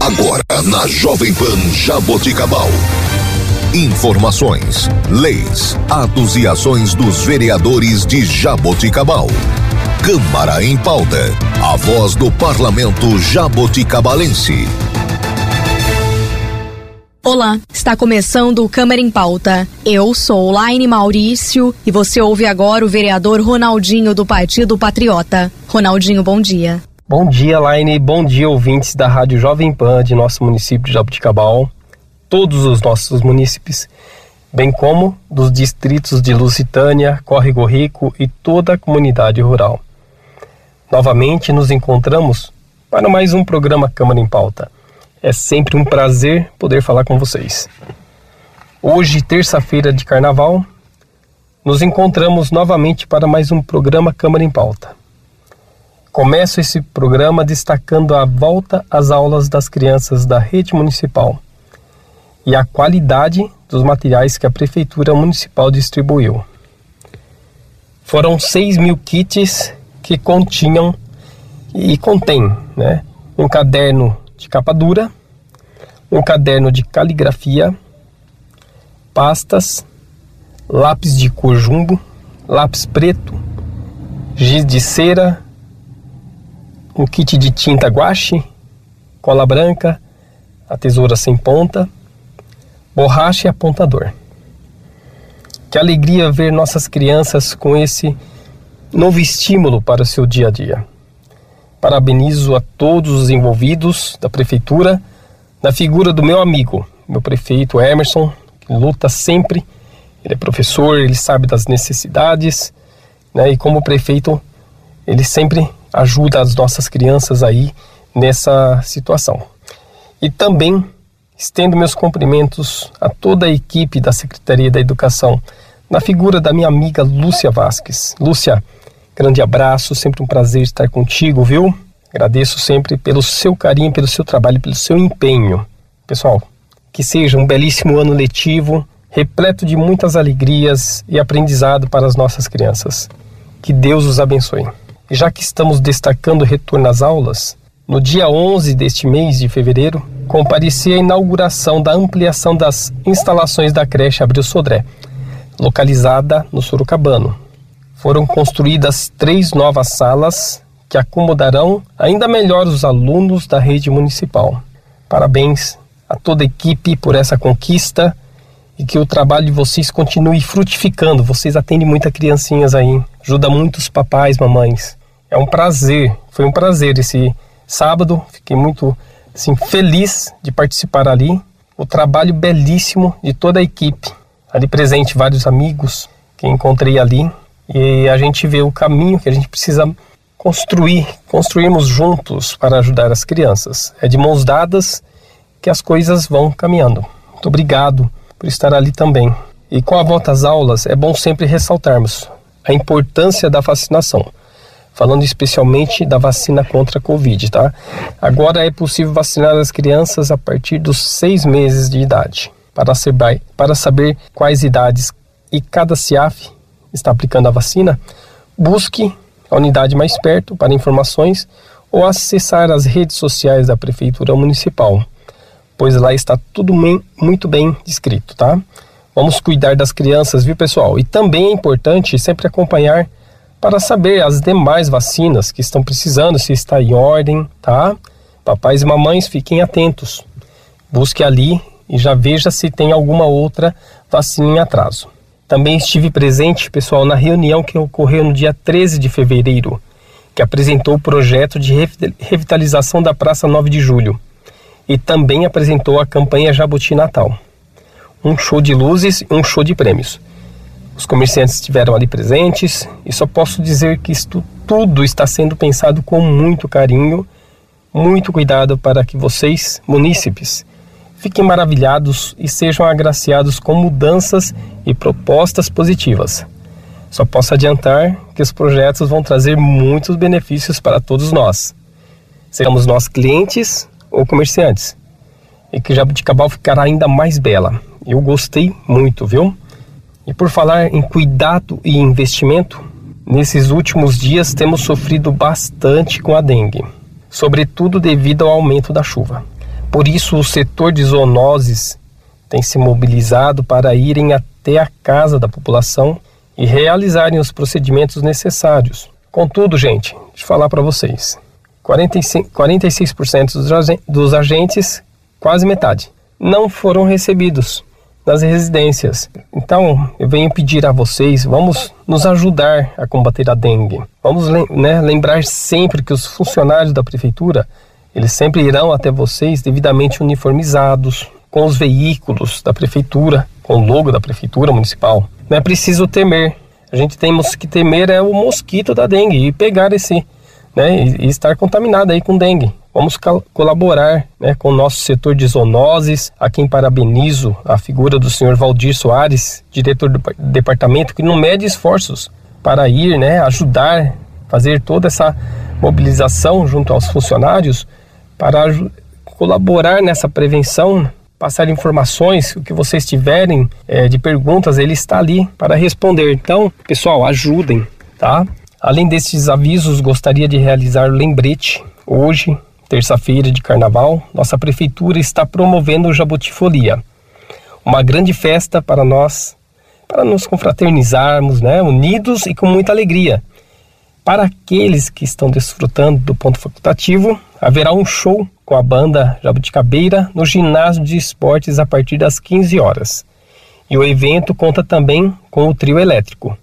Agora na Jovem Pan Jaboticabal. Informações, leis, atos e ações dos vereadores de Jaboticabal. Câmara em pauta. A voz do parlamento jaboticabalense. Olá, está começando o Câmara em Pauta. Eu sou Laine Maurício e você ouve agora o vereador Ronaldinho do Partido Patriota. Ronaldinho, bom dia. Bom dia, Laine. Bom dia, ouvintes da Rádio Jovem Pan de nosso município de Jabuticabal, todos os nossos munícipes, bem como dos distritos de Lusitânia, Córrego Rico e toda a comunidade rural. Novamente nos encontramos para mais um programa Câmara em Pauta. É sempre um prazer poder falar com vocês. Hoje, terça-feira de carnaval, nos encontramos novamente para mais um programa Câmara em Pauta. Começo esse programa destacando a volta às aulas das crianças da rede municipal e a qualidade dos materiais que a Prefeitura Municipal distribuiu. Foram 6 mil kits que continham e contém né, um caderno de capa dura, um caderno de caligrafia, pastas, lápis de cor jumbo, lápis preto, giz de cera, um kit de tinta guache, cola branca, a tesoura sem ponta, borracha e apontador. Que alegria ver nossas crianças com esse novo estímulo para o seu dia a dia. Parabenizo a todos os envolvidos da prefeitura, na figura do meu amigo, meu prefeito Emerson, que luta sempre. Ele é professor, ele sabe das necessidades, né? E como prefeito, ele sempre ajuda as nossas crianças aí nessa situação. E também estendo meus cumprimentos a toda a equipe da Secretaria da Educação, na figura da minha amiga Lúcia Vasques. Lúcia, grande abraço, sempre um prazer estar contigo, viu? Agradeço sempre pelo seu carinho, pelo seu trabalho, pelo seu empenho. Pessoal, que seja um belíssimo ano letivo, repleto de muitas alegrias e aprendizado para as nossas crianças. Que Deus os abençoe. Já que estamos destacando o retorno às aulas, no dia 11 deste mês de fevereiro, compareci à inauguração da ampliação das instalações da creche Abril Sodré, localizada no Sorocabano. Foram construídas três novas salas que acomodarão ainda melhor os alunos da rede municipal. Parabéns a toda a equipe por essa conquista e que o trabalho de vocês continue frutificando. Vocês atendem muitas criancinhas aí, ajuda muitos papais, mamães. É um prazer, foi um prazer esse sábado, fiquei muito assim, feliz de participar ali. O trabalho belíssimo de toda a equipe, ali presente vários amigos que encontrei ali e a gente vê o caminho que a gente precisa construir, construirmos juntos para ajudar as crianças. É de mãos dadas que as coisas vão caminhando. Muito obrigado por estar ali também. E com a volta às aulas, é bom sempre ressaltarmos a importância da vacinação falando especialmente da vacina contra a Covid, tá? Agora é possível vacinar as crianças a partir dos seis meses de idade. Para saber, para saber quais idades e cada CIAF está aplicando a vacina, busque a unidade mais perto para informações ou acessar as redes sociais da Prefeitura Municipal, pois lá está tudo bem, muito bem descrito, tá? Vamos cuidar das crianças, viu, pessoal? E também é importante sempre acompanhar para saber as demais vacinas que estão precisando, se está em ordem, tá? Papais e mamães, fiquem atentos. Busque ali e já veja se tem alguma outra vacina em atraso. Também estive presente, pessoal, na reunião que ocorreu no dia 13 de fevereiro, que apresentou o projeto de revitalização da Praça 9 de Julho e também apresentou a campanha Jabuti Natal. Um show de luzes e um show de prêmios. Os comerciantes estiveram ali presentes e só posso dizer que isto tudo está sendo pensado com muito carinho, muito cuidado para que vocês, munícipes, fiquem maravilhados e sejam agraciados com mudanças e propostas positivas. Só posso adiantar que os projetos vão trazer muitos benefícios para todos nós, sejamos nós clientes ou comerciantes, e que Jabuticabal ficará ainda mais bela. Eu gostei muito, viu? E por falar em cuidado e investimento, nesses últimos dias temos sofrido bastante com a dengue, sobretudo devido ao aumento da chuva. Por isso, o setor de zoonoses tem se mobilizado para irem até a casa da população e realizarem os procedimentos necessários. Contudo, gente, deixa eu falar para vocês: 45, 46% dos agentes, quase metade, não foram recebidos nas residências. Então, eu venho pedir a vocês, vamos nos ajudar a combater a dengue. Vamos né, lembrar sempre que os funcionários da prefeitura, eles sempre irão até vocês devidamente uniformizados, com os veículos da prefeitura, com o logo da prefeitura municipal. Não é preciso temer. A gente tem que temer é o mosquito da dengue e pegar esse, né, e estar contaminado aí com dengue. Vamos colaborar né, com o nosso setor de zoonoses, a quem parabenizo a figura do senhor Valdir Soares, diretor do departamento, que não mede esforços para ir né, ajudar, fazer toda essa mobilização junto aos funcionários para colaborar nessa prevenção, passar informações, o que vocês tiverem é, de perguntas, ele está ali para responder. Então, pessoal, ajudem, tá? Além desses avisos, gostaria de realizar lembrete hoje terça-feira de carnaval, nossa prefeitura está promovendo o Jabotifolia, uma grande festa para nós, para nos confraternizarmos, né, unidos e com muita alegria. Para aqueles que estão desfrutando do ponto facultativo, haverá um show com a banda Jabuticabeira no ginásio de esportes a partir das 15 horas. E o evento conta também com o trio elétrico,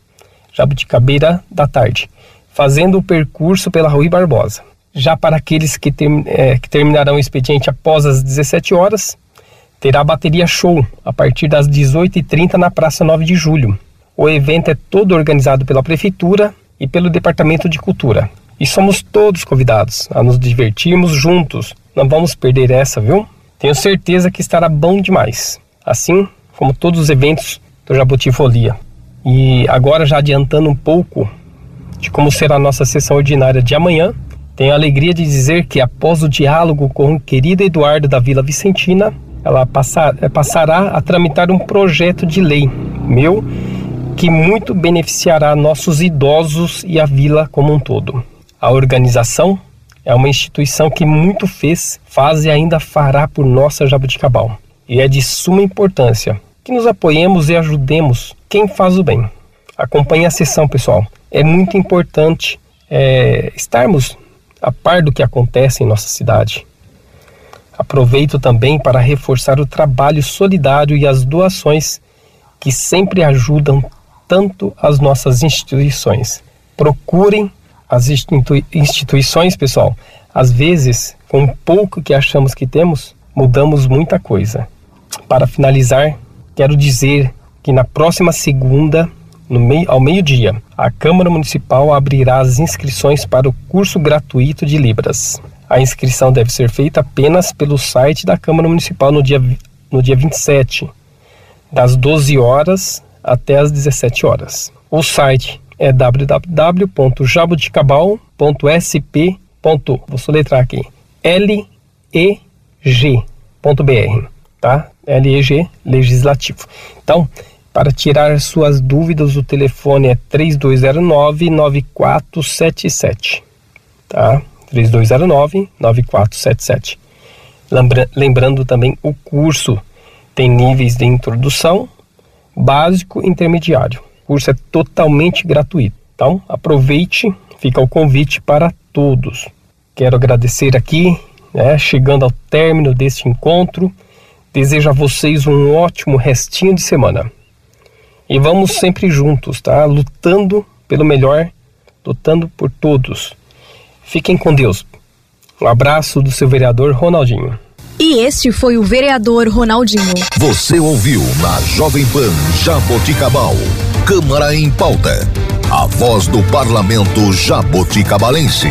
Jabuticabeira da tarde, fazendo o percurso pela Rui Barbosa. Já para aqueles que, ter, é, que terminarão o expediente após as 17 horas, terá bateria show a partir das 18h30 na Praça 9 de Julho. O evento é todo organizado pela Prefeitura e pelo Departamento de Cultura. E somos todos convidados a nos divertirmos juntos. Não vamos perder essa, viu? Tenho certeza que estará bom demais. Assim como todos os eventos do Jabuti Folia. E agora já adiantando um pouco de como será a nossa sessão ordinária de amanhã, tenho a alegria de dizer que após o diálogo com o querido Eduardo da Vila Vicentina, ela passar, eh, passará a tramitar um projeto de lei meu que muito beneficiará nossos idosos e a vila como um todo. A organização é uma instituição que muito fez, faz e ainda fará por nossa Jabuticabal. E é de suma importância que nos apoiemos e ajudemos quem faz o bem. Acompanhe a sessão, pessoal. É muito importante é, estarmos a par do que acontece em nossa cidade. Aproveito também para reforçar o trabalho solidário e as doações que sempre ajudam tanto as nossas instituições. Procurem as institui instituições, pessoal. Às vezes, com o pouco que achamos que temos, mudamos muita coisa. Para finalizar, quero dizer que na próxima segunda meio, ao meio-dia, a Câmara Municipal abrirá as inscrições para o curso gratuito de Libras. A inscrição deve ser feita apenas pelo site da Câmara Municipal no dia, no dia 27, das 12 horas até as 17 horas. O site é www.jabuticabal.sp. Vou soletrar aqui. leg.br, tá? LEG Legislativo. Então, para tirar suas dúvidas, o telefone é 3209-9477. Tá? 3209-9477. Lembra lembrando também o curso tem níveis de introdução, básico e intermediário. O curso é totalmente gratuito. Então, aproveite, fica o convite para todos. Quero agradecer aqui, né, chegando ao término deste encontro. Desejo a vocês um ótimo restinho de semana. E vamos sempre juntos, tá? Lutando pelo melhor, lutando por todos. Fiquem com Deus. Um abraço do seu vereador Ronaldinho. E este foi o vereador Ronaldinho. Você ouviu na Jovem Pan Jaboticabal. Câmara em pauta. A voz do parlamento jaboticabalense.